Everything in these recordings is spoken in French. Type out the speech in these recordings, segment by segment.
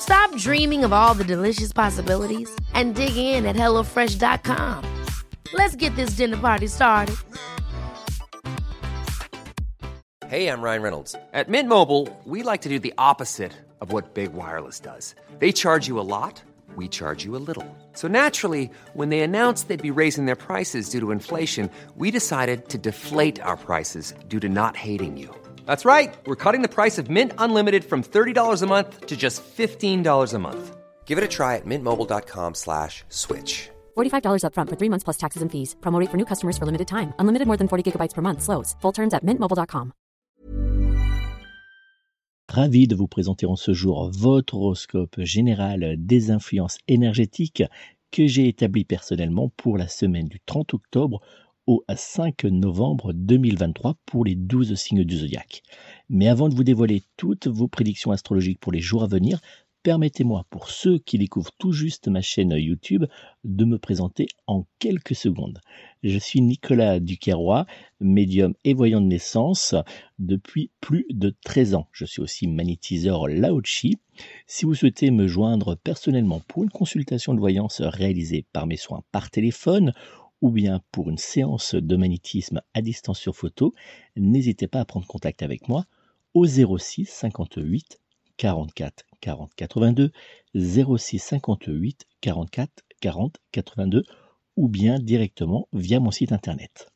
Stop dreaming of all the delicious possibilities and dig in at HelloFresh.com. Let's get this dinner party started. Hey, I'm Ryan Reynolds. At Mint Mobile, we like to do the opposite of what Big Wireless does. They charge you a lot, we charge you a little. So naturally, when they announced they'd be raising their prices due to inflation, we decided to deflate our prices due to not hating you. That's right. We're cutting the price of Mint Unlimited from $30 a month to just $15 a month. Give it a try at mintmobile.com slash switch. $45 upfront for three months plus taxes and fees. Promo rate for new customers for limited time. Unlimited more than 40 gigabytes per month. Slows. Full terms at mintmobile.com. ravi de vous présenter en ce jour votre horoscope général des influences énergétiques que j'ai établi personnellement pour la semaine du 30 octobre au 5 novembre 2023 pour les 12 signes du zodiaque. Mais avant de vous dévoiler toutes vos prédictions astrologiques pour les jours à venir, permettez-moi, pour ceux qui découvrent tout juste ma chaîne YouTube, de me présenter en quelques secondes. Je suis Nicolas Duquerrois, médium et voyant de naissance depuis plus de 13 ans. Je suis aussi magnétiseur Laochi. Si vous souhaitez me joindre personnellement pour une consultation de voyance réalisée par mes soins par téléphone ou bien pour une séance de magnétisme à distance sur photo, n'hésitez pas à prendre contact avec moi au 06 58 44 40 82 06 58 44 40 82 ou bien directement via mon site internet.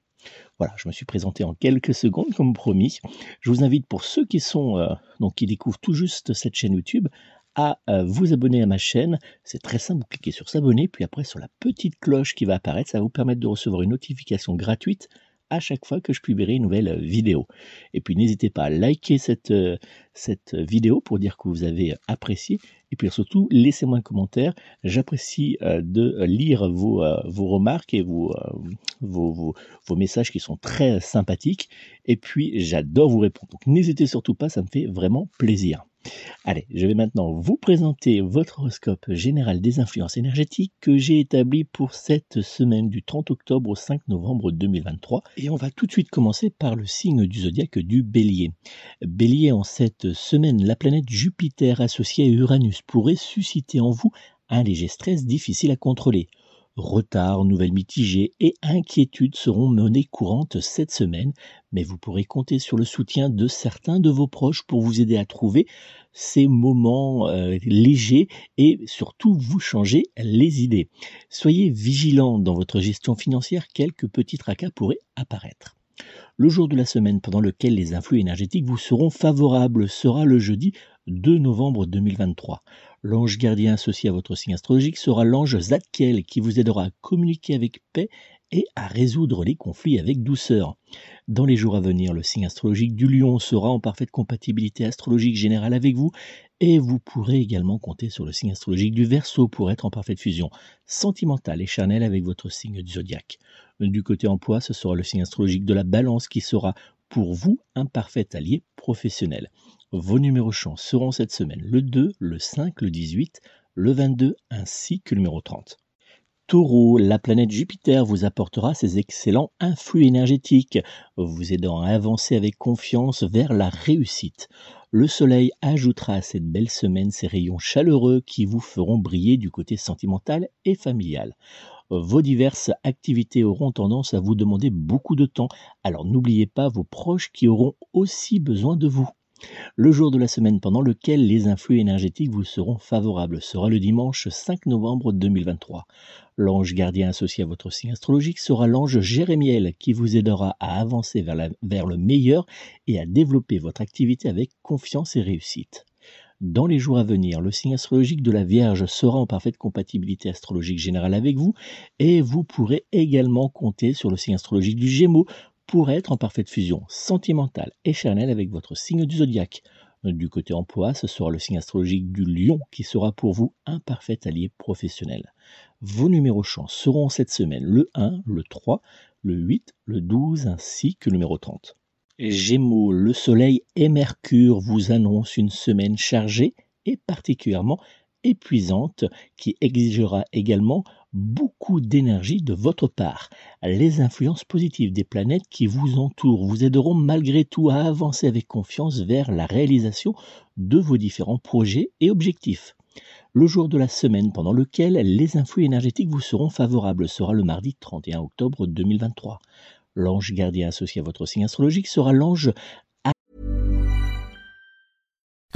Voilà, je me suis présenté en quelques secondes comme promis. Je vous invite pour ceux qui sont euh, donc qui découvrent tout juste cette chaîne YouTube à euh, vous abonner à ma chaîne. C'est très simple, vous cliquez sur s'abonner, puis après sur la petite cloche qui va apparaître, ça va vous permettre de recevoir une notification gratuite à chaque fois que je publierai une nouvelle euh, vidéo. Et puis n'hésitez pas à liker cette, euh, cette vidéo pour dire que vous avez apprécié. Et puis surtout, laissez-moi un commentaire. J'apprécie de lire vos, vos remarques et vos, vos, vos, vos, messages qui sont très sympathiques. Et puis j'adore vous répondre. Donc n'hésitez surtout pas, ça me fait vraiment plaisir. Allez, je vais maintenant vous présenter votre horoscope général des influences énergétiques que j'ai établi pour cette semaine du 30 octobre au 5 novembre 2023. Et on va tout de suite commencer par le signe du zodiaque du bélier. Bélier, en cette semaine, la planète Jupiter associée à Uranus pourrait susciter en vous un léger stress difficile à contrôler. Retard, nouvelles mitigées et inquiétudes seront menées courantes cette semaine, mais vous pourrez compter sur le soutien de certains de vos proches pour vous aider à trouver ces moments euh, légers et surtout vous changer les idées. Soyez vigilant dans votre gestion financière, quelques petits tracas pourraient apparaître. Le jour de la semaine pendant lequel les influx énergétiques vous seront favorables sera le jeudi 2 novembre 2023. L'ange gardien associé à votre signe astrologique sera l'ange Zadkiel qui vous aidera à communiquer avec paix et à résoudre les conflits avec douceur. Dans les jours à venir, le signe astrologique du lion sera en parfaite compatibilité astrologique générale avec vous et vous pourrez également compter sur le signe astrologique du verso pour être en parfaite fusion sentimentale et charnelle avec votre signe du zodiaque. Du côté emploi, ce sera le signe astrologique de la balance qui sera pour vous un parfait allié professionnel. Vos numéros chance seront cette semaine le 2, le 5, le 18, le 22 ainsi que le numéro 30. Taureau, la planète Jupiter vous apportera ses excellents influx énergétiques, vous aidant à avancer avec confiance vers la réussite. Le soleil ajoutera à cette belle semaine ses rayons chaleureux qui vous feront briller du côté sentimental et familial. Vos diverses activités auront tendance à vous demander beaucoup de temps, alors n'oubliez pas vos proches qui auront aussi besoin de vous. Le jour de la semaine pendant lequel les influx énergétiques vous seront favorables sera le dimanche 5 novembre 2023. L'ange gardien associé à votre signe astrologique sera l'ange Jérémiel qui vous aidera à avancer vers, vers le meilleur et à développer votre activité avec confiance et réussite. Dans les jours à venir, le signe astrologique de la Vierge sera en parfaite compatibilité astrologique générale avec vous et vous pourrez également compter sur le signe astrologique du Gémeaux pour être en parfaite fusion sentimentale et charnelle avec votre signe du zodiaque. Du côté emploi, ce sera le signe astrologique du lion qui sera pour vous un parfait allié professionnel. Vos numéros chance seront cette semaine le 1, le 3, le 8, le 12 ainsi que le numéro 30. Gémeaux, le Soleil et Mercure vous annoncent une semaine chargée et particulièrement épuisante qui exigera également beaucoup d'énergie de votre part. Les influences positives des planètes qui vous entourent vous aideront malgré tout à avancer avec confiance vers la réalisation de vos différents projets et objectifs. Le jour de la semaine pendant lequel les influx énergétiques vous seront favorables sera le mardi 31 octobre 2023. L'ange gardien associé à votre signe astrologique sera l'ange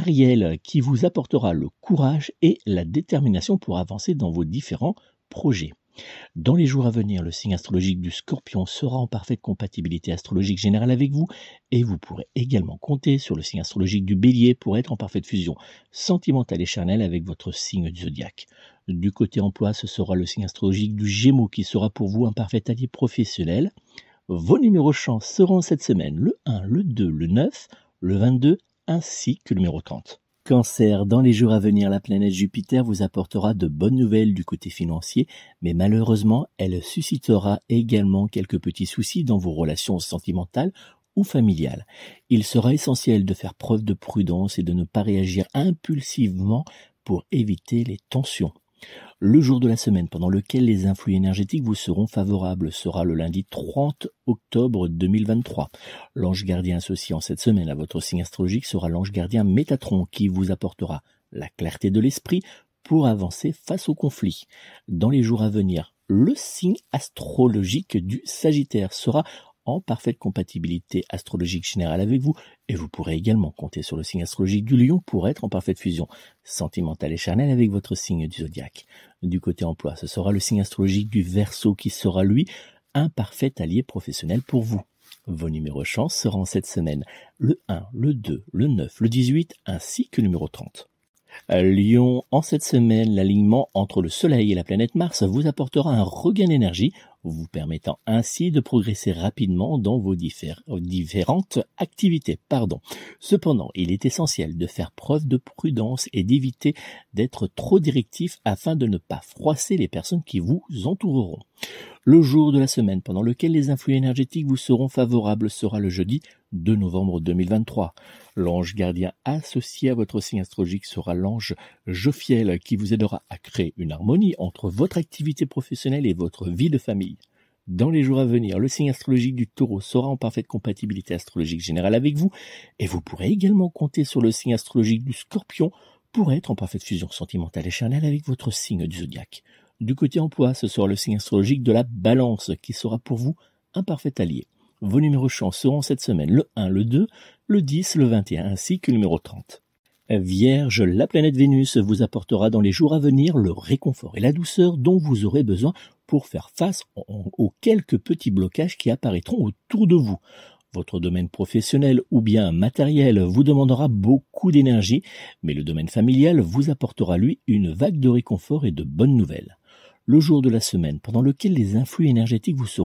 Ariel qui vous apportera le courage et la détermination pour avancer dans vos différents projets. Dans les jours à venir, le signe astrologique du scorpion sera en parfaite compatibilité astrologique générale avec vous et vous pourrez également compter sur le signe astrologique du bélier pour être en parfaite fusion sentimentale et charnelle avec votre signe du zodiaque. Du côté emploi, ce sera le signe astrologique du gémeaux qui sera pour vous un parfait allié professionnel. Vos numéros chance seront cette semaine le 1, le 2, le 9, le 22 ainsi que le numéro 30. Cancer, dans les jours à venir, la planète Jupiter vous apportera de bonnes nouvelles du côté financier, mais malheureusement, elle suscitera également quelques petits soucis dans vos relations sentimentales ou familiales. Il sera essentiel de faire preuve de prudence et de ne pas réagir impulsivement pour éviter les tensions. Le jour de la semaine pendant lequel les influx énergétiques vous seront favorables sera le lundi 30 octobre 2023. L'ange gardien associé en cette semaine à votre signe astrologique sera l'ange gardien Métatron qui vous apportera la clarté de l'esprit pour avancer face au conflit. Dans les jours à venir, le signe astrologique du Sagittaire sera parfaite compatibilité astrologique générale avec vous et vous pourrez également compter sur le signe astrologique du lion pour être en parfaite fusion sentimentale et charnelle avec votre signe du zodiaque. Du côté emploi, ce sera le signe astrologique du verso qui sera lui un parfait allié professionnel pour vous. Vos numéros chance seront cette semaine le 1, le 2, le 9, le 18 ainsi que le numéro 30. Lion, en cette semaine, l'alignement entre le Soleil et la planète Mars vous apportera un regain d'énergie, vous permettant ainsi de progresser rapidement dans vos différentes activités. Cependant, il est essentiel de faire preuve de prudence et d'éviter d'être trop directif afin de ne pas froisser les personnes qui vous entoureront. Le jour de la semaine pendant lequel les influx énergétiques vous seront favorables sera le jeudi 2 novembre 2023. L'ange gardien associé à votre signe astrologique sera l'ange Jophiel qui vous aidera à créer une harmonie entre votre activité professionnelle et votre vie de famille. Dans les jours à venir, le signe astrologique du taureau sera en parfaite compatibilité astrologique générale avec vous et vous pourrez également compter sur le signe astrologique du scorpion pour être en parfaite fusion sentimentale et charnelle avec votre signe du zodiaque. Du côté emploi, ce sera le signe astrologique de la balance qui sera pour vous un parfait allié. Vos numéros chance seront cette semaine le 1, le 2, le 10, le 21 ainsi que le numéro 30. Vierge, la planète Vénus vous apportera dans les jours à venir le réconfort et la douceur dont vous aurez besoin pour faire face aux quelques petits blocages qui apparaîtront autour de vous. Votre domaine professionnel ou bien matériel vous demandera beaucoup d'énergie, mais le domaine familial vous apportera lui une vague de réconfort et de bonnes nouvelles. Le jour de la semaine pendant lequel les influx énergétiques vous seront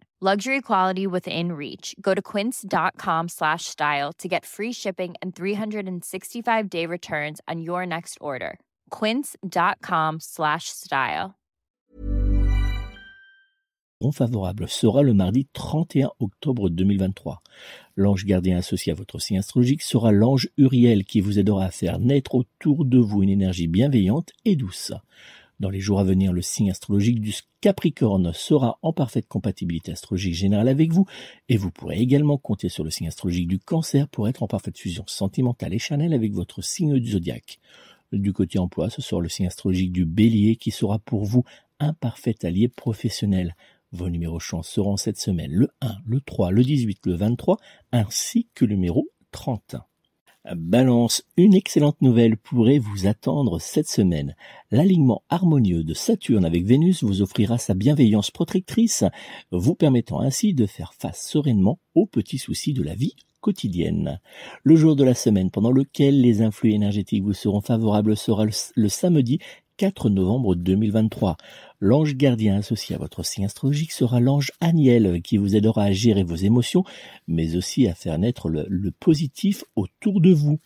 Luxury quality within reach. Go to quince.com slash style to get free shipping and 365 day returns on your next order. Quince.com slash style. favorable sera le mardi 31 octobre 2023. L'ange gardien associé à votre signe astrologique sera l'ange Uriel qui vous aidera à faire naître autour de vous une énergie bienveillante et douce. Dans les jours à venir, le signe astrologique du Capricorne sera en parfaite compatibilité astrologique générale avec vous et vous pourrez également compter sur le signe astrologique du Cancer pour être en parfaite fusion sentimentale et charnelle avec votre signe du zodiaque. Du côté emploi, ce sera le signe astrologique du Bélier qui sera pour vous un parfait allié professionnel. Vos numéros chance seront cette semaine le 1, le 3, le 18, le 23 ainsi que le numéro 30. Balance, une excellente nouvelle pourrait vous attendre cette semaine. L'alignement harmonieux de Saturne avec Vénus vous offrira sa bienveillance protectrice, vous permettant ainsi de faire face sereinement aux petits soucis de la vie quotidienne. Le jour de la semaine pendant lequel les influx énergétiques vous seront favorables sera le, samedi 4 novembre 2023. L'ange gardien associé à votre signe astrologique sera l'ange Aniel qui vous aidera à gérer vos émotions, mais aussi à faire naître le, positif autour de vous.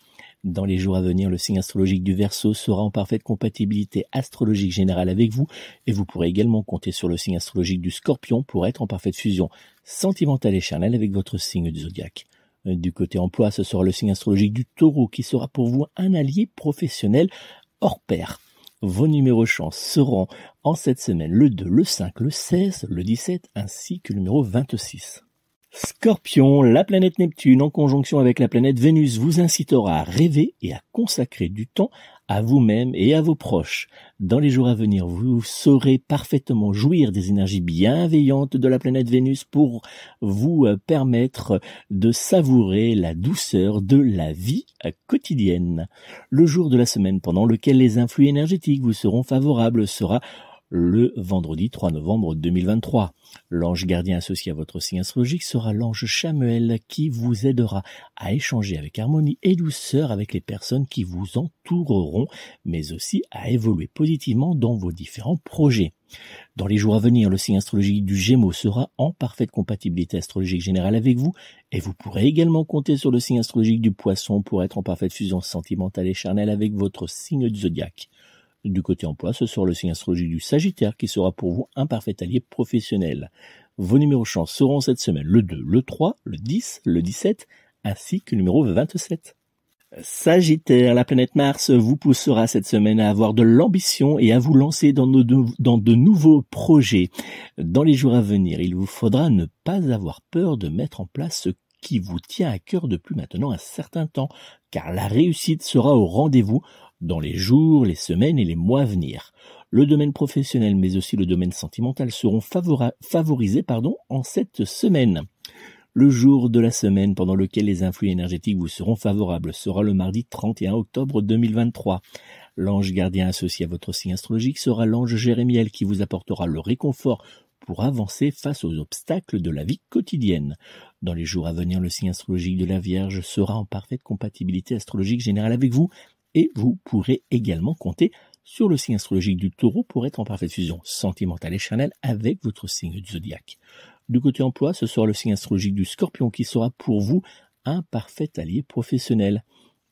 Dans les jours à venir, le signe astrologique du Verseau sera en parfaite compatibilité astrologique générale avec vous et vous pourrez également compter sur le signe astrologique du Scorpion pour être en parfaite fusion sentimentale et charnelle avec votre signe du zodiaque. Du côté emploi, ce sera le signe astrologique du Taureau qui sera pour vous un allié professionnel hors pair. Vos numéros chance seront en cette semaine le 2, le 5, le 16, le 17 ainsi que le numéro 26. Scorpion, la planète Neptune en conjonction avec la planète Vénus vous incitera à rêver et à consacrer du temps à vous-même et à vos proches. Dans les jours à venir, vous saurez parfaitement jouir des énergies bienveillantes de la planète Vénus pour vous euh, permettre de savourer la douceur de la vie quotidienne. Le jour de la semaine pendant lequel les influx énergétiques vous seront favorables sera le vendredi 3 novembre 2023. L'ange gardien associé à votre signe astrologique sera l'ange Chamuel qui vous aidera à échanger avec harmonie et douceur avec les personnes qui vous entoureront, mais aussi à évoluer positivement dans vos différents projets. Dans les jours à venir, le signe astrologique du Gémeaux sera en parfaite compatibilité astrologique générale avec vous, et vous pourrez également compter sur le signe astrologique du Poisson pour être en parfaite fusion sentimentale et charnelle avec votre signe du zodiaque. Du côté emploi, ce sera le signe astrologique du Sagittaire qui sera pour vous un parfait allié professionnel. Vos numéros chance seront cette semaine le 2, le 3, le 10, le 17 ainsi que le numéro 27. Sagittaire, la planète Mars vous poussera cette semaine à avoir de l'ambition et à vous lancer dans, dans, de nouveaux projets. Dans les jours à venir, il vous faudra ne pas avoir peur de mettre en place ce qui vous tient à cœur depuis maintenant un certain temps, car la réussite sera au rendez-vous dans les jours, les semaines et les mois à venir. Le domaine professionnel mais aussi le domaine sentimental seront favorisés pardon, en cette semaine. Le jour de la semaine pendant lequel les influx énergétiques vous seront favorables sera le mardi 31 octobre 2023. L'ange gardien associé à votre signe astrologique sera l'ange Jérémiel qui vous apportera le réconfort pour avancer face aux obstacles de la vie quotidienne. Dans les jours à venir, le signe astrologique de la Vierge sera en parfaite compatibilité astrologique générale avec vous et vous pourrez également compter sur le signe astrologique du taureau pour être en parfaite fusion sentimentale et charnelle avec votre signe du zodiaque. Du côté emploi, ce sera le signe astrologique du scorpion qui sera pour vous un parfait allié professionnel.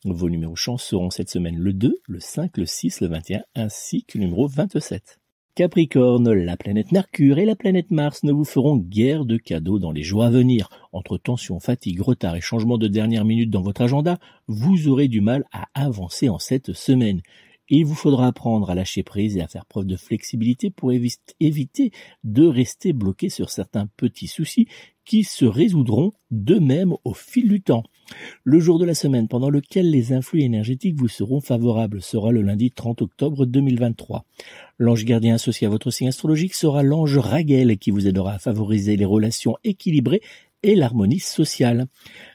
Vos numéros chance seront cette semaine le 2, le 5, le 6, le 21 ainsi que le numéro 27. Capricorne, la planète Mercure et la planète Mars ne vous feront guère de cadeaux dans les jours à venir. Entre tension, fatigue, retard et changement de dernière minute dans votre agenda, vous aurez du mal à avancer en cette semaine. Il vous faudra apprendre à lâcher prise et à faire preuve de flexibilité pour éviter de rester bloqué sur certains petits soucis qui se résoudront d'eux-mêmes au fil du temps. Le jour de la semaine pendant lequel les influx énergétiques vous seront favorables sera le lundi 30 octobre 2023. L'ange gardien associé à votre signe astrologique sera l'ange Raguel qui vous aidera à favoriser les relations équilibrées et l'harmonie sociale.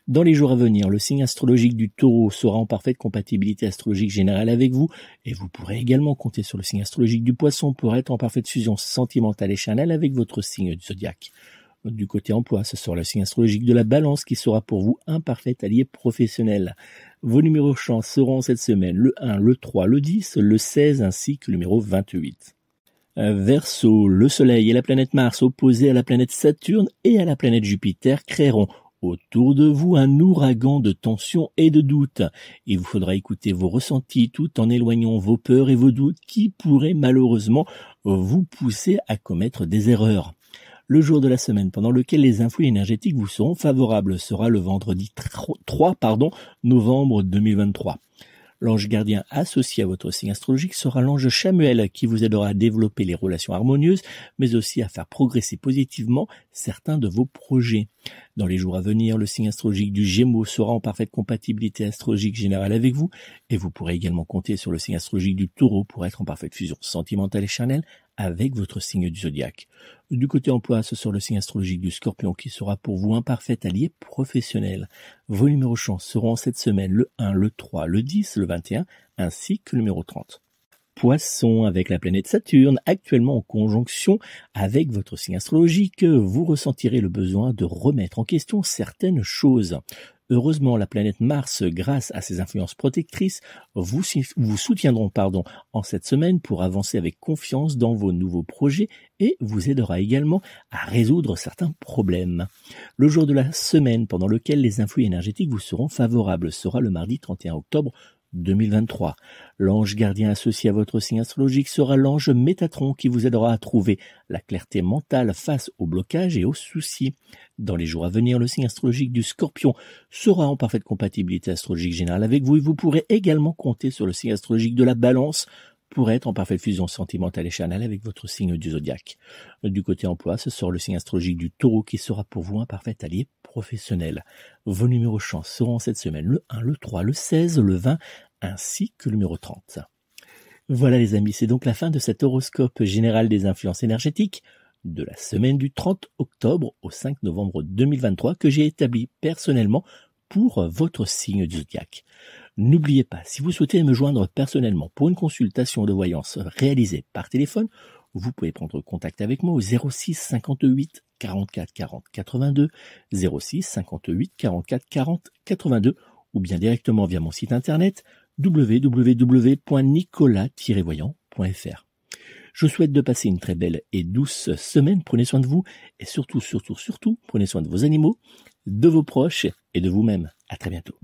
Dans les jours à venir, le signe astrologique du taureau sera en parfaite compatibilité astrologique générale avec vous et vous pourrez également compter sur le signe astrologique du poisson pour être en parfaite fusion sentimentale et charnelle avec votre signe du zodiaque. Du côté emploi, ce sera le signe astrologique de la balance qui sera pour vous un parfait allié professionnel. Vos numéros chance seront cette semaine le 1, le 3, le 10, le 16 ainsi que le numéro 28. Verseau, le Soleil et la planète Mars opposés à la planète Saturne et à la planète Jupiter créeront autour de vous un ouragan de tensions et de doutes. Il vous faudra écouter vos ressentis tout en éloignant vos peurs et vos doutes qui pourraient malheureusement vous pousser à commettre des erreurs. Le jour de la semaine pendant lequel les influx énergétiques vous seront favorables sera le vendredi 3 pardon, novembre 2023. L'ange gardien associé à votre signe astrologique sera l'ange Chamuel qui vous aidera à développer les relations harmonieuses, mais aussi à faire progresser positivement certains de vos projets. Dans les jours à venir, le signe astrologique du Gémeaux sera en parfaite compatibilité astrologique générale avec vous, et vous pourrez également compter sur le signe astrologique du Taureau pour être en parfaite fusion sentimentale et charnelle avec votre signe du zodiaque. Du côté emploi, ce sera le signe astrologique du scorpion qui sera pour vous un parfait allié professionnel. Vos numéros chance seront cette semaine le 1, le 3, le 10, le 21 ainsi que le numéro 30. Poisson avec la planète Saturne actuellement en conjonction avec votre signe astrologique, vous ressentirez le besoin de remettre en question certaines choses. Heureusement, la planète Mars, grâce à ses influences protectrices, vous, soutiendront pardon, en cette semaine pour avancer avec confiance dans vos nouveaux projets et vous aidera également à résoudre certains problèmes. Le jour de la semaine pendant lequel les influx énergétiques vous seront favorables sera le mardi 31 octobre 2023. L'ange gardien associé à votre signe astrologique sera l'ange Métatron qui vous aidera à trouver la clarté mentale face aux blocages et aux soucis. Dans les jours à venir, le signe astrologique du scorpion sera en parfaite compatibilité astrologique générale avec vous et vous pourrez également compter sur le signe astrologique de la balance être en parfaite fusion sentimentale et charnelle avec votre signe du zodiaque. Du côté emploi, ce sera le signe astrologique du taureau qui sera pour vous un parfait allié professionnel. Vos numéros chance seront cette semaine le 1, le 3, le 16, le 20 ainsi que le numéro 30. Voilà les amis, c'est donc la fin de cet horoscope général des influences énergétiques de la semaine du 30 octobre au 5 novembre 2023 que j'ai établi personnellement pour votre signe du zodiaque. N'oubliez pas, si vous souhaitez me joindre personnellement pour une consultation de voyance réalisée par téléphone, vous pouvez prendre contact avec moi au 06 58 44 40 82, 06 58 44 40 82 ou bien directement via mon site internet www.nicolas-voyant.fr. Je souhaite de passer une très belle et douce semaine. Prenez soin de vous et surtout, surtout, surtout, prenez soin de vos animaux, de vos proches et de vous-même. À très bientôt.